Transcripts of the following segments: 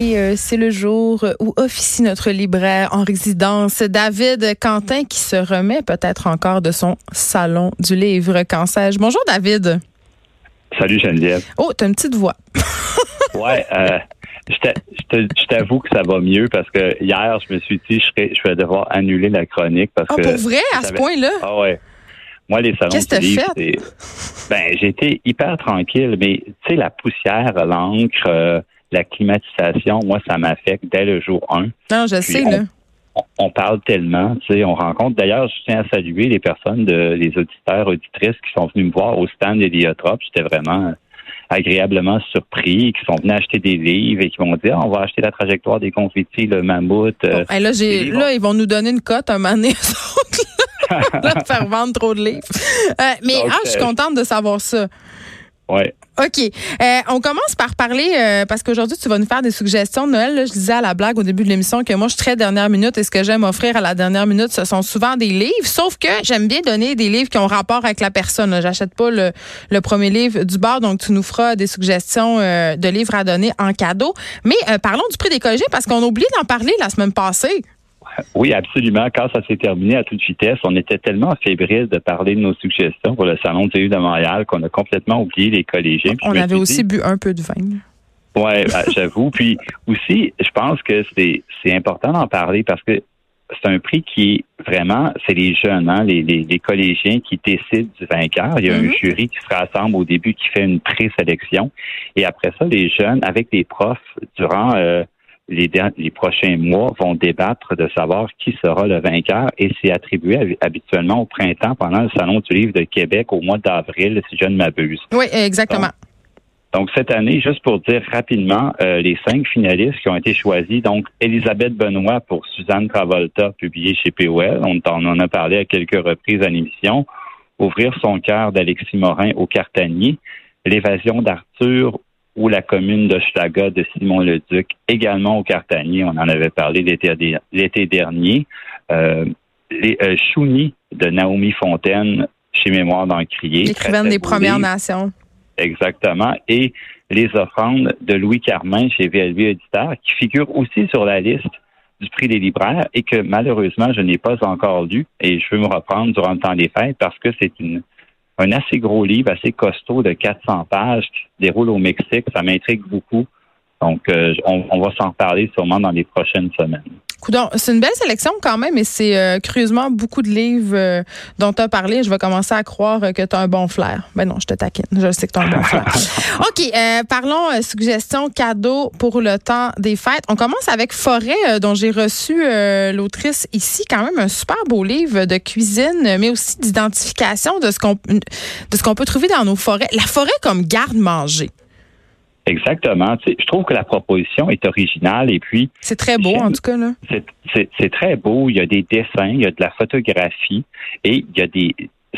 Et euh, c'est le jour où officie notre libraire en résidence, David Quentin, qui se remet peut-être encore de son salon du livre. Qu'en sais-je? Bonjour, David. Salut, Geneviève. Oh, t'as une petite voix. ouais, euh, je t'avoue que ça va mieux parce que hier, je me suis dit, je, je vais devoir annuler la chronique parce oh, que. pour vrai, à ce point-là? Ah ouais. Moi, les salons Qu'est-ce du livre, fait? ben, j'ai été hyper tranquille, mais tu sais, la poussière, l'encre, euh, la climatisation, moi, ça m'affecte dès le jour 1. Non, je sais, on, là. On, parle tellement, tu sais, on rencontre. D'ailleurs, je tiens à saluer les personnes, de, les auditeurs, auditrices qui sont venus me voir au stand d'Héliotrope. J'étais vraiment agréablement surpris, qui sont venus acheter des livres et qui m'ont dit, ah, on va acheter la trajectoire des confettis, le mammouth. Euh, là, j'ai, là, ils vont nous donner une cote un moment donné, là, faire vendre trop de livres. Euh, mais Donc, ah, je suis euh, contente de savoir ça. Ouais. OK. Euh, on commence par parler, euh, parce qu'aujourd'hui, tu vas nous faire des suggestions Noël. Je disais à la blague au début de l'émission que moi, je suis très dernière minute et ce que j'aime offrir à la dernière minute, ce sont souvent des livres. Sauf que j'aime bien donner des livres qui ont rapport avec la personne. J'achète pas le, premier livre du bar, donc tu nous feras des suggestions euh, de livres à donner en cadeau. Mais parlons du prix des collégiens parce qu'on a oublié d'en parler la semaine passée. Oui, absolument. Quand ça s'est terminé à toute vitesse, on était tellement fébrile de parler de nos suggestions pour le Salon du livre de Montréal qu'on a complètement oublié les collégiens. Puis On avait aussi bu un peu de vin. Ouais, ben, j'avoue. Puis aussi, je pense que c'est c'est important d'en parler parce que c'est un prix qui est vraiment, c'est les jeunes, hein, les, les, les collégiens qui décident du vainqueur. Il y a Mhm. un jury qui se rassemble au début qui fait une présélection. Et après ça, les jeunes, avec les profs, durant euh, les, prochains mois, vont débattre de savoir qui sera le vainqueur. Et c'est attribué hab- habituellement au printemps pendant le Salon du livre de Québec au mois d'avril, si je ne m'abuse. Oui, exactement. Donc, cette année, juste pour dire rapidement, euh, les cinq finalistes qui ont été choisis, donc Elisabeth Benoît pour Suzanne Travolta, publié chez POL, on on en a parlé à quelques reprises à l'émission, Ouvrir son cœur d'Alexis Morin au Cartanier, L'évasion d'Arthur ou la commune d'Hochelaga de Simon Leduc, également au Cartanier, on en avait parlé l'été dernier, euh, les euh, Chouni de Naomi Fontaine chez Mémoire d'Encrier. L'écrivaine des Premières. Nations. Exactement. Et les offrandes de Louis Carmin chez VLV Éditeur, qui figurent aussi sur la liste du prix des libraires et que malheureusement, je n'ai pas encore lu et je veux me reprendre durant le temps des fêtes parce que c'est une un assez gros livre, assez costaud de 400 pages qui se déroule au Mexique. Ça m'intrigue beaucoup. Donc, euh, on, on va s'en reparler sûrement dans les prochaines semaines. Coudon, c'est une belle sélection quand même, et c'est euh, curieusement beaucoup de livres euh, dont tu as parlé. Je vais commencer à croire euh, que tu as un bon flair. Ben non, je te taquine. Je sais que tu as un bon flair. OK, euh, parlons euh, suggestions cadeaux pour le temps des fêtes. On commence avec Forêt, euh, dont j'ai reçu euh, l'autrice ici, quand même un super beau livre de cuisine, mais aussi d'identification de ce qu'on de ce qu'on peut trouver dans nos forêts. La forêt comme garde-manger. Exactement. Je trouve que la proposition est originale et puis C'est très beau, en tout cas. Là. C'est très beau. Il y a des dessins, il y a de la photographie et il y a des.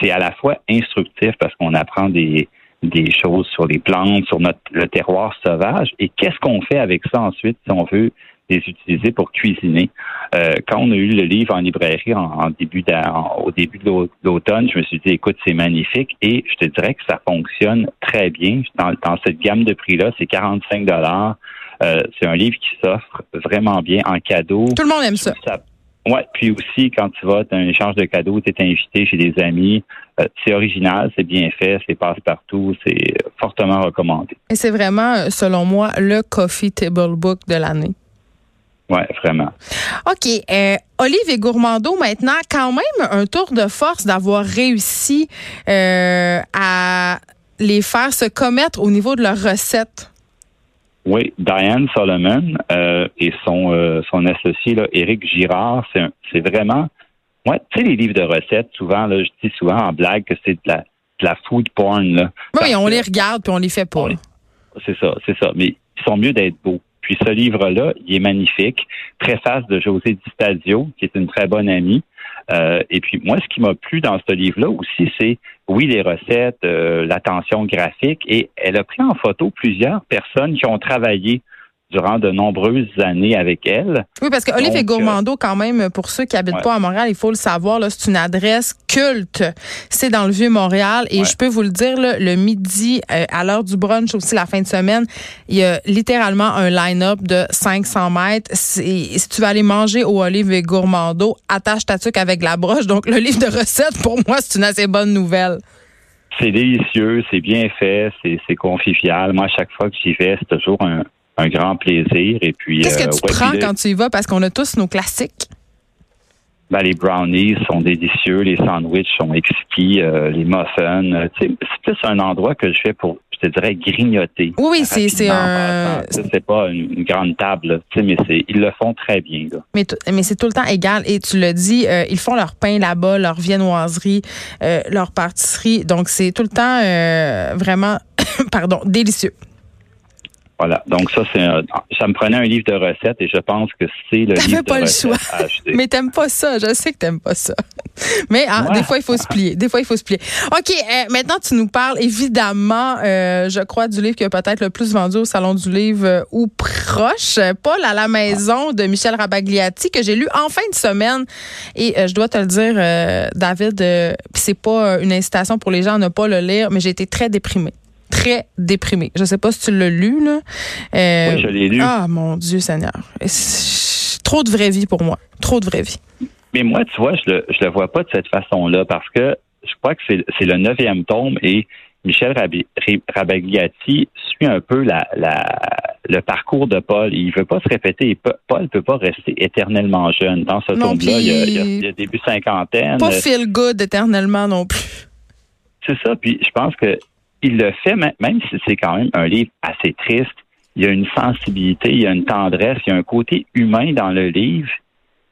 C'est à la fois instructif parce qu'on apprend des, des choses sur les plantes, sur notre le terroir sauvage. Et qu'est-ce qu'on fait avec ça ensuite si on veut les utiliser pour cuisiner? Euh, quand on a eu le livre en librairie en, en début en- au début de l'au- l'automne, je me suis dit, écoute, c'est magnifique et je te dirais que ça fonctionne très bien. Dans, dans cette gamme de prix-là, c'est 45 dollars. Euh, c'est un livre qui s'offre vraiment bien en cadeau. Tout le monde aime ça. Ça- Ouais, puis aussi quand tu vas, tu as un échange de cadeaux, tu es invité chez des amis, euh, c'est original, c'est bien fait, c'est passe-partout, c'est fortement recommandé. Et c'est vraiment, selon moi, le coffee table book de l'année. Ouais, vraiment. OK. Euh, Olive et Gourmando, maintenant, quand même un tour de force d'avoir réussi euh, à les faire se commettre au niveau de leurs recettes. Oui, Diane Solomon euh, et son euh, son associé là, Éric Girard, c'est un- c'est vraiment ouais, tu sais les livres de recettes, souvent là, je dis souvent en blague que c'est de la de la food porn là. Oui, on les regarde puis on les fait pas. C'est ça, c'est ça. Mais ils sont mieux d'être beaux. Puis ce livre-là, il est magnifique. Préface de José Di Stadio, qui est une très bonne amie. Euh, et puis moi, ce qui m'a plu dans ce livre-là aussi, c'est oui les recettes, euh, l'attention graphique, et elle a pris en photo plusieurs personnes qui ont travaillé durant de nombreuses années avec elle. Oui, parce que Olive et Gourmando, quand même, pour ceux qui habitent pas à Montréal, il faut le savoir, là, c'est une adresse culte. C'est dans le Vieux-Montréal. Et je peux vous le dire, là, le midi, à l'heure du brunch aussi, la fin de semaine, il y a littéralement un line-up de 500 mètres. Si tu vas aller manger au Olive et Gourmando, attache ta tuque avec la broche. Donc, le livre de recettes, pour moi, c'est une assez bonne nouvelle. C'est délicieux, c'est bien fait, c'est confifial. Moi, à chaque fois que j'y vais, c'est toujours un, grand plaisir. Et puis, qu'est-ce que euh, tu prends quand tu y vas? Parce qu'on a tous nos classiques. Ben, les brownies sont délicieux, les sandwichs sont exquis, euh, les muffins. Euh, c'est plus un endroit que je fais pour, je te dirais, grignoter. Oui, oui, c'est un. C'est pas une, grande table, mais ils le font très bien. Mais, mais c'est tout le temps égal. Et tu le dis, euh, ils font leur pain là-bas, leur viennoiserie, leur pâtisserie. Donc, c'est tout le temps vraiment, pardon, délicieux. Voilà. Donc ça, c'est ça me prenait un livre de recettes et je pense que c'est le livre pas de le choix. Mais t'aimes pas ça. Je sais que t'aimes pas ça. Mais hein, des fois, il faut se plier. Des fois, il faut se plier. OK. Euh, maintenant, tu nous parles évidemment, euh, je crois, du livre qui a peut-être le plus vendu au Salon du Livre euh, ou proche. Paul à la maison de Michel Rabagliati que j'ai lu en fin de semaine. Et je dois te le dire, David, c'est pas une incitation pour les gens à ne pas le lire, mais j'ai été très déprimée très déprimé. Je sais pas si tu l'as lu, là. Euh, oui, je l'ai lu. Ah, mon Dieu Seigneur. Trop de vraie vie pour moi. Trop de vraie vie. Mais moi, tu vois, je le, je le vois pas de cette façon-là parce que je crois que c'est le neuvième tome et Michel Rabagliati suit un peu la, la, le parcours de Paul. Il veut pas se répéter. Paul peut pas rester éternellement jeune. Dans ce tome-là, il, il, y a début cinquantaine. Pas feel good éternellement non plus. C'est ça. Puis je pense que il le fait, même si c'est quand même un livre assez triste. Il y a une sensibilité, il y a une tendresse, il y a un côté humain dans le livre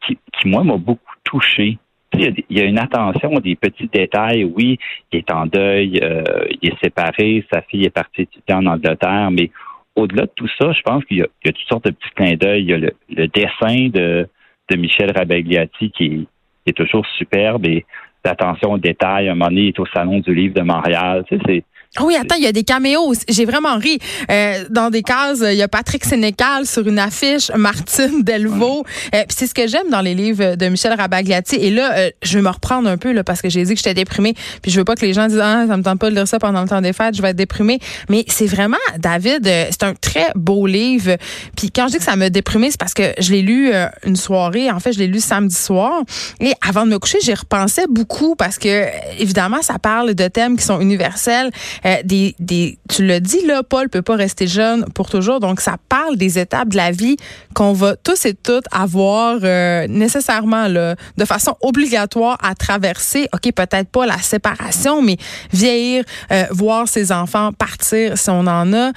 qui, moi, m'a beaucoup touché. Il y a une attention des petits détails. Oui, il est en deuil, euh, il est séparé, sa fille est partie étudier en Angleterre, mais au-delà de tout ça, je pense qu'il y, a toutes sortes de petits clins d'œil. Il y a le, dessin de, Michel Rabagliati qui est, toujours superbe et l'attention aux détails. Un moment donné, il est au Salon du Livre de Montréal. Tu sais, ah oui, attends, il y a des caméos. J'ai vraiment ri. Euh, dans des cases, il y a Patrick Sénécal sur une affiche, Martine Delvaux. Euh, c'est ce que j'aime dans les livres de Michel Rabagliati. Et là, euh, je vais me reprendre un peu là, parce que j'ai dit que j'étais déprimée. Puis je veux pas que les gens disent ah ça me tente pas de lire ça pendant le temps des fêtes, je vais être déprimée. Mais c'est vraiment David, euh, c'est un très beau livre. Puis quand je dis que ça m'a déprimée, c'est parce que je l'ai lu une soirée. En fait, je l'ai lu samedi soir. Et avant de me coucher, j'y repensais beaucoup parce que évidemment, ça parle de thèmes qui sont universels. Euh, tu le dis là, Paul peut pas rester jeune pour toujours. Donc ça parle des étapes de la vie qu'on va tous et toutes avoir euh, nécessairement là, de façon obligatoire à traverser. Ok, peut-être pas la séparation, mais vieillir, euh, voir ses enfants partir si on en a,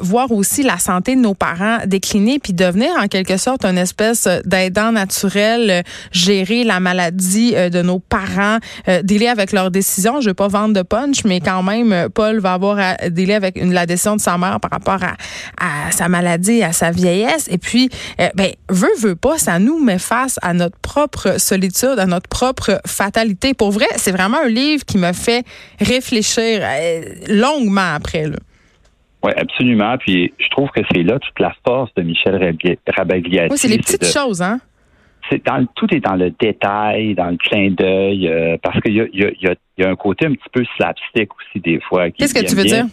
voir aussi la santé de nos parents décliner, puis devenir en quelque sorte une espèce d'aidant naturel, gérer la maladie de nos parents, délai avec leurs décisions. Je veux pas vendre de punch, mais quand même, pas Paul va avoir à délai avec une, la décision de sa mère par rapport à, sa maladie, à sa vieillesse. Et puis, euh, ben, veut, veut pas, ça nous met face à notre propre solitude, à notre propre fatalité. Pour vrai, c'est vraiment un livre qui me fait réfléchir euh, longuement après. Là. Oui, absolument. Puis je trouve que c'est là toute la force de Michel Rabagliati. Oui, c'est les petites choses, hein? Dans, tout est dans le détail, dans le clin d'œil, euh, parce qu'il y a, y, a, y a, un côté un petit peu slapstick aussi des fois. Qu'est-ce que tu veux dire?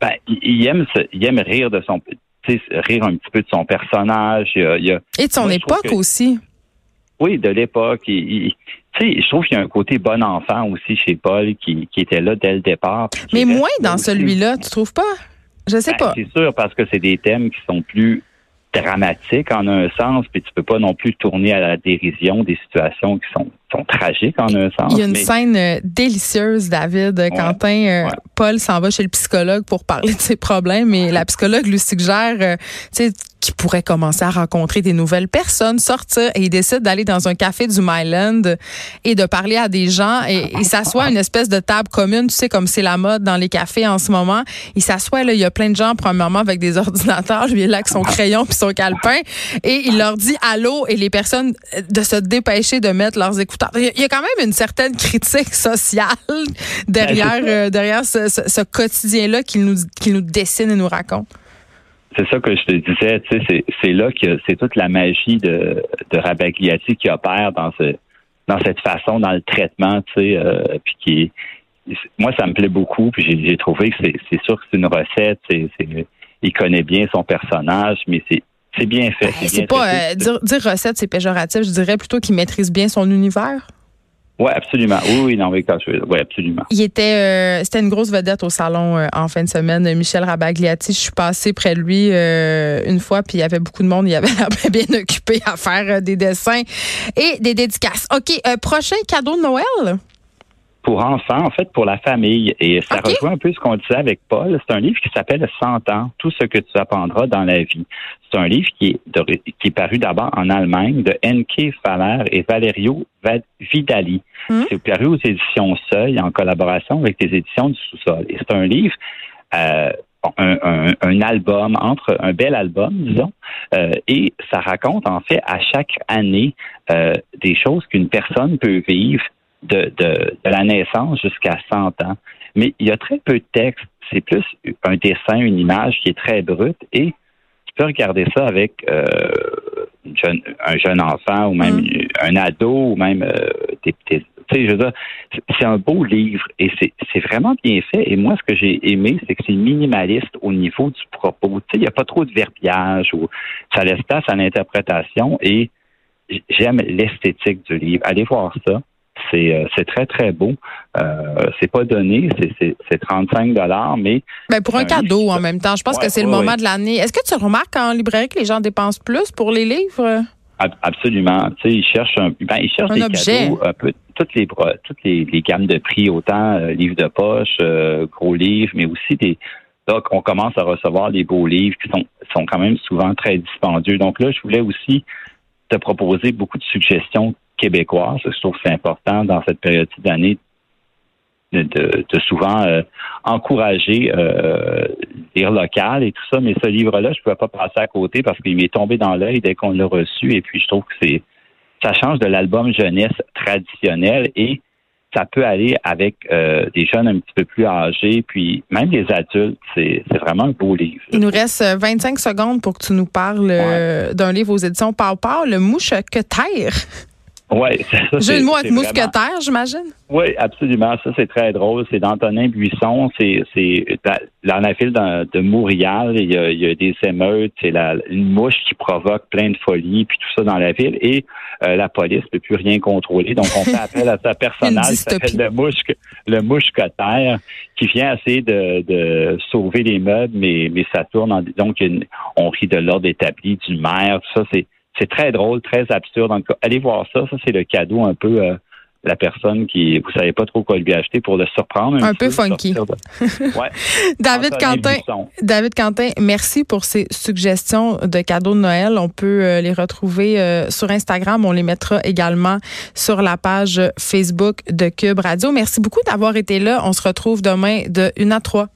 Ben, il, aime, il aime rire de son, rire un petit peu de son personnage. Et de son époque aussi. Oui, de l'époque. je trouve qu'il y a un côté bon enfant aussi chez Paul qui, qui était là dès le départ. Mais moins dans celui-là, tu trouves pas? Je sais ben, pas. C'est sûr, parce que c'est des thèmes qui sont plus dramatique en un sens, puis tu peux pas non plus tourner à la dérision des situations qui sont, sont tragiques en un sens. Il y a une scène euh, délicieuse, David. Quentin, euh, Paul s'en va chez le psychologue pour parler de ses problèmes et la psychologue lui suggère, euh, tu sais, qui pourrait commencer à rencontrer des nouvelles personnes, sortir et il décide d'aller dans un café du Myland et de parler à des gens et il s'assoit à une espèce de table commune, tu sais comme c'est la mode dans les cafés en ce moment. Il s'assoit là, il y a plein de gens premièrement avec des ordinateurs, lui il est là avec son crayon puis son calepin et il leur dit allô et les personnes de se dépêcher de mettre leurs écouteurs. Il y a quand même une certaine critique sociale derrière ben, euh, derrière ce, ce, quotidien là qu'il nous qu'il nous dessine et nous raconte. C'est ça que je te disais, tu sais, c'est là que c'est toute la magie de, de Rabagliati qui opère dans ce dans cette façon, dans le traitement, tu sais, euh, puis qui moi ça me plaît beaucoup, puis j'ai trouvé que c'est sûr que c'est une recette, c'est il connaît bien son personnage, mais c'est c'est bien fait. C'est pas euh, dire, dire recette, c'est péjoratif. Je dirais plutôt qu'il maîtrise bien son univers. Oui, absolument. Oui, oui, non, oui, oui, absolument. Il était, euh, c'était une grosse vedette au salon euh, en fin de semaine. Michel Rabagliati, je suis passée près de lui euh, une fois, puis il y avait beaucoup de monde. Il avait bien occupé à faire des dessins et des dédicaces. OK, prochain cadeau de Noël? Pour enfants, en fait, pour la famille. Et ça rejoint un peu ce qu'on disait avec Paul. C'est un livre qui s'appelle 100 ans, tout ce que tu apprendras dans la vie. C'est un livre qui est, qui est paru d'abord en Allemagne de Enke Faller et Valerio Vidali. Hmm. C'est paru aux éditions Seuil en collaboration avec les éditions du sous-sol. Et c'est un livre euh, un, un, album, entre un bel album, disons, euh, et ça raconte en fait à chaque année euh, des choses qu'une personne peut vivre de, de, la naissance jusqu'à 100 ans. Mais il y a très peu de texte. C'est plus un dessin, une image qui est très brute et tu peux regarder ça avec euh, un jeune enfant ou même mm. un ado ou même euh, des, petits je veux dire, c'est un beau livre et c'est vraiment bien fait. Et moi, ce que j'ai aimé, c'est que c'est minimaliste au niveau du propos. Tu sais, il n'y a pas trop de verbiage ou ça laisse place à l'interprétation et j'aime l'esthétique du livre. Allez voir ça. Euh, c'est très, très beau. Euh, c'est pas donné, c'est 35 dollars, mais... Ben pour un, cadeau en même temps. Je pense que c'est le moment de l'année. Est-ce que tu remarques en librairie que les gens dépensent plus pour les livres? Absolument. Tu sais, ils cherchent un, ben, ils cherchent des cadeaux un peu toutes les toutes les, gammes de prix, autant euh, livres de poche, euh, gros livres, mais aussi des donc on commence à recevoir des beaux livres qui sont sont quand même souvent très dispendieux. Donc là, je voulais aussi te proposer beaucoup de suggestions québécoise. Je trouve que c'est important dans cette période d'année de, de, souvent euh, encourager euh, lire local et tout ça. Mais ce livre-là, je ne pouvais pas passer à côté parce qu'il m'est tombé dans l'œil dès qu'on l'a reçu. Et puis, je trouve que c'est ça change de l'album jeunesse traditionnel et ça peut aller avec euh, des jeunes un petit peu plus âgés, puis même des adultes. C'est, vraiment un beau livre. Il nous reste 25 secondes pour que tu nous parles d'un livre aux éditions Pau Le Mouche que terre. Oui, ça. J'ai le mot avec mousquetaire, j'imagine. Oui, absolument. Ça, c'est très drôle. C'est d'Antonin Buisson. C'est, c'est dans la ville de, de Montréal. Il y, a, il y a des émeutes. C'est la, une mouche qui provoque plein de folie, puis tout ça dans la ville. Et euh, la police ne peut plus rien contrôler. Donc, on fait appel à sa personnage qui s'appelle le mouche, le mousquetaire, qui vient essayer de, de sauver les meubles, mais, mais ça tourne. En, donc, on rit de l'ordre établi du maire. Tout ça, c'est c'est très drôle, très absurde. Donc, allez voir ça. Ça, c'est le cadeau un peu euh, la personne qui vous savez pas trop quoi lui acheter pour le surprendre. Un, peu, funky. ouais. David Quentin, David Quentin, merci pour ces suggestions de cadeaux de Noël. On peut euh, les retrouver euh, sur Instagram. On les mettra également sur la page Facebook de Cube Radio. Merci beaucoup d'avoir été là. On se retrouve demain de 1 à 3.